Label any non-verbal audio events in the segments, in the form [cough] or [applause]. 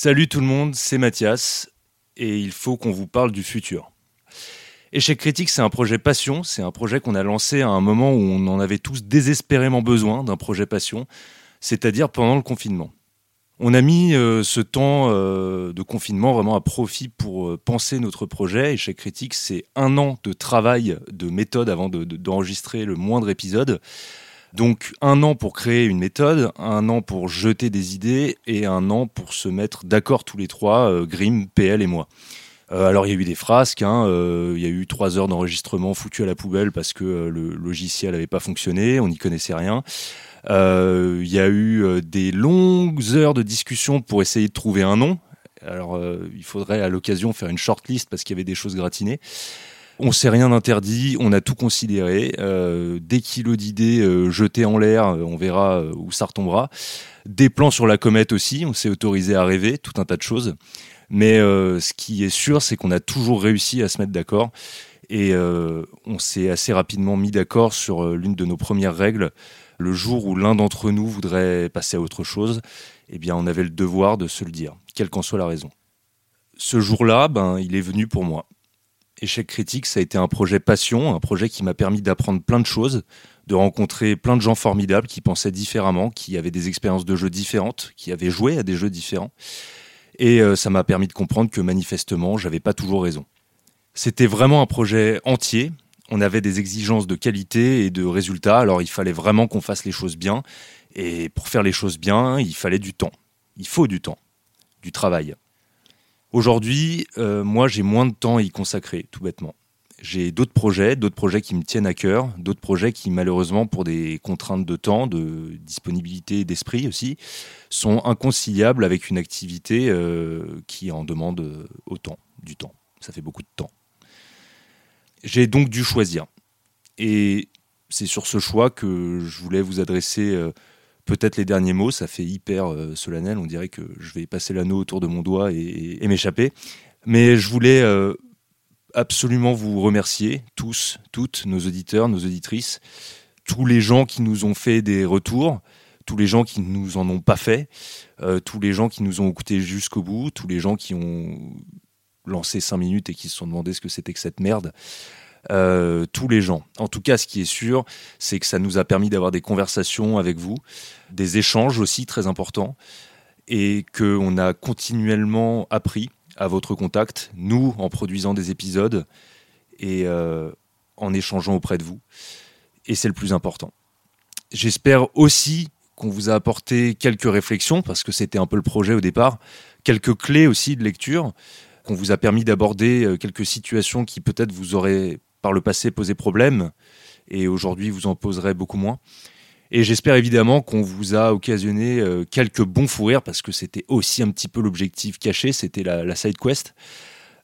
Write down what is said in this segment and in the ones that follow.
Salut tout le monde, c'est Mathias et il faut qu'on vous parle du futur. Échec critique, c'est un projet passion, c'est un projet qu'on a lancé à un moment où on en avait tous désespérément besoin d'un projet passion, c'est-à-dire pendant le confinement. On a mis euh, ce temps euh, de confinement vraiment à profit pour euh, penser notre projet. Échec critique, c'est un an de travail, de méthode avant d'enregistrer le moindre épisode. Donc un an pour créer une méthode, un an pour jeter des idées et un an pour se mettre d'accord tous les trois, Grim, PL et moi. alors il y a eu des frasques, hein, il y a eu trois heures d'enregistrement foutues à la poubelle parce que le logiciel n'avait pas fonctionné, on n'y connaissait rien. Euh, il y a eu euh, des longues heures de discussion pour essayer de trouver un nom. Alors, euh, il faudrait à l'occasion faire une shortlist parce qu'il y avait des choses gratinées. On s'est rien interdit, on a tout considéré. des kilos d'idées jetées en l'air, on verra où ça retombera. Des plans sur la comète aussi, on s'est autorisé à rêver, tout un tas de choses. Mais ce qui est sûr, c'est qu'on a toujours réussi à se mettre d'accord. Et on s'est assez rapidement mis d'accord sur l'une de nos premières règles le jour où l'un d'entre nous voudrait passer à autre chose, eh bien, on avait le devoir de se le dire, quelle qu'en soit la raison. Ce jour-là, ben, il est venu pour moi. Échec critique, ça a été un projet passion, un projet qui m'a permis d'apprendre plein de choses, de rencontrer plein de gens formidables qui pensaient différemment, qui avaient des expériences de jeux différentes, qui avaient joué à des jeux différents. Et euh, ça m'a permis de comprendre que manifestement, j'avais pas toujours raison. C'était vraiment un projet entier, on avait des exigences de qualité et de résultats, alors il fallait vraiment qu'on fasse les choses bien. Et pour faire les choses bien, il fallait du temps. Il faut du temps, du travail. Aujourd'hui, euh, moi, j'ai moins de temps à y consacrer, tout bêtement. J'ai d'autres projets, d'autres projets qui me tiennent à cœur, d'autres projets qui, malheureusement, pour des contraintes de temps, de disponibilité d'esprit aussi, sont inconciliables avec une activité euh, qui en demande autant, du temps. Ça fait beaucoup de temps. J'ai donc dû choisir. Et c'est sur ce choix que je voulais vous adresser euh, peut-être les derniers mots. Ça fait hyper euh, solennel. On dirait que je vais passer l'anneau autour de mon doigt et, m'échapper. Mais je voulais euh, absolument vous remercier, tous, toutes, nos auditeurs, nos auditrices, tous les gens qui nous ont fait des retours, tous les gens qui ne nous en ont pas fait, tous les gens qui nous ont écoutés jusqu'au bout, tous les gens qui ont lancé cinq minutes et qui se sont demandé ce que c'était que cette merde. Euh, tous les gens. En tout cas, ce qui est sûr, c'est que ça nous a permis d'avoir des conversations avec vous, des échanges aussi très importants, et qu'on a continuellement appris à votre contact, nous en produisant des épisodes et euh, en échangeant auprès de vous. Et c'est le plus important. J'espère aussi qu'on vous a apporté quelques réflexions, parce que c'était un peu le projet au départ, quelques clés aussi de lecture, qu'on vous a permis d'aborder euh, quelques situations qui peut-être vous auraient par le passé posé problème et aujourd'hui vous en poserez beaucoup moins. Et j'espère évidemment qu'on vous a occasionné euh, quelques bons fous rires parce que c'était aussi un petit peu l'objectif caché, c'était la, side quest.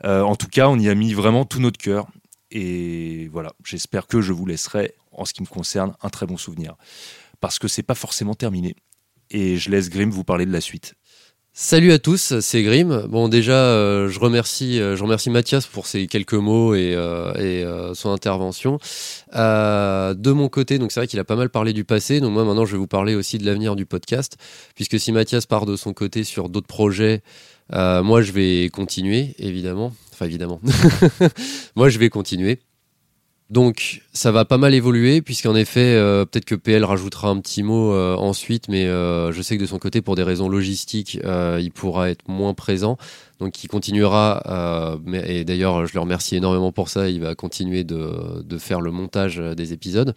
Euh, en tout cas, on y a mis vraiment tout notre cœur. Et voilà, j'espère que je vous laisserai, en ce qui me concerne, un très bon souvenir. Parce que c'est pas forcément terminé. Et je laisse Grim vous parler de la suite. Salut à tous, c'est Grim. Bon, déjà, euh, je remercie, euh, je remercie Mathias pour ses quelques mots et, euh, son intervention. de mon côté, donc c'est vrai qu'il a pas mal parlé du passé. Donc moi, maintenant, je vais vous parler aussi de l'avenir du podcast, puisque si Mathias part de son côté sur d'autres projets, moi, je vais continuer, évidemment. Enfin, évidemment. [laughs] moi, je vais continuer. Donc ça va pas mal évoluer puisqu'en effet euh, peut-être que PL rajoutera un petit mot euh, ensuite mais euh, je sais que de son côté pour des raisons logistiques il pourra être moins présent. Donc il continuera et d'ailleurs je le remercie énormément pour ça. Il va continuer de, de faire le montage des épisodes.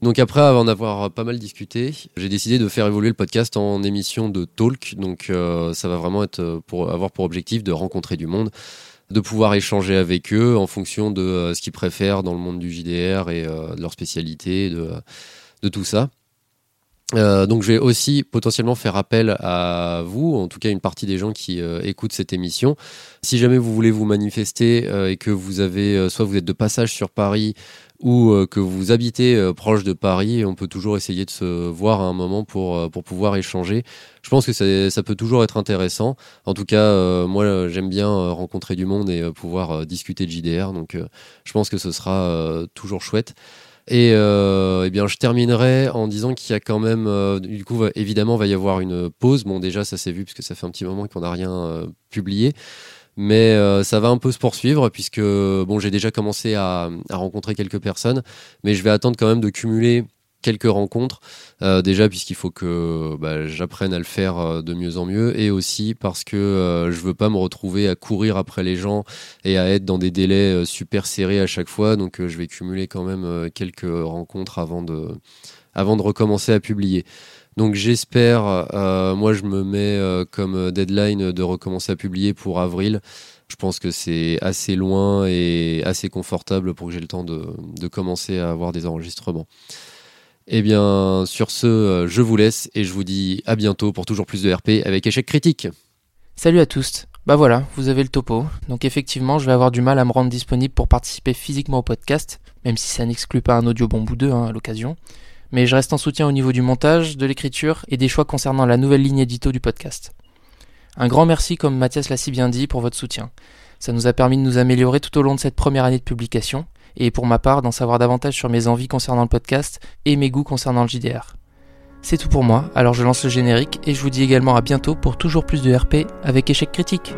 Donc après en avoir pas mal discuté, j'ai décidé de faire évoluer le podcast en émission de talk. Donc ça va vraiment être pour avoir pour objectif de rencontrer du monde, de pouvoir échanger avec eux en fonction de euh, ce qu'ils préfèrent dans le monde du JDR et euh, de leur spécialité, de, de tout ça. Euh, donc je vais aussi potentiellement faire appel à vous, en tout cas une partie des gens qui écoutent cette émission. Si jamais vous voulez vous manifester et que vous avez, soit vous êtes de passage sur Paris ou euh, que vous habitez euh, proche de Paris, on peut toujours essayer de se voir à un moment pour, euh, pour pouvoir échanger. Je pense que ça, peut toujours être intéressant. En tout cas, moi, j'aime bien rencontrer du monde et pouvoir discuter de JDR. Donc, je pense que ce sera toujours chouette. Et, eh bien, je terminerai en disant qu'il y a quand même, du coup, évidemment, va y avoir une pause. Bon, déjà, ça s'est vu puisque ça fait un petit moment qu'on n'a rien publié mais ça va un peu se poursuivre puisque bon j'ai déjà commencé à, rencontrer quelques personnes mais je vais attendre quand même de cumuler quelques rencontres. Euh, déjà, puisqu'il faut que bah, j'apprenne à le faire euh, de mieux en mieux, et aussi parce que euh, je veux pas me retrouver à courir après les gens et à être dans des délais super serrés à chaque fois. Donc, je vais cumuler quand même quelques rencontres avant de, avant de recommencer à publier. Donc j'espère, moi je me mets comme deadline de recommencer à publier pour avril. Je pense que c'est assez loin et assez confortable pour que j'ai le temps de, de commencer à avoir des enregistrements. Eh bien, sur ce, euh, je vous laisse et je vous dis à bientôt pour toujours plus de RP avec échec critique. Salut à tous. Bah voilà, vous avez le topo. Donc effectivement, je vais avoir du mal à me rendre disponible pour participer physiquement au podcast, même si ça n'exclut pas un audio bon bout d'eux hein, à l'occasion. Mais je reste en soutien au niveau du montage, de l'écriture et des choix concernant la nouvelle ligne édito du podcast. Un grand merci, comme Mathias l'a si bien dit, pour votre soutien. Ça nous a permis de nous améliorer tout au long de cette première année de publication, et pour ma part d'en savoir davantage sur mes envies concernant le podcast et mes goûts concernant le JDR. C'est tout pour moi, alors je lance le générique et je vous dis également à bientôt pour toujours plus de RP avec échec critique.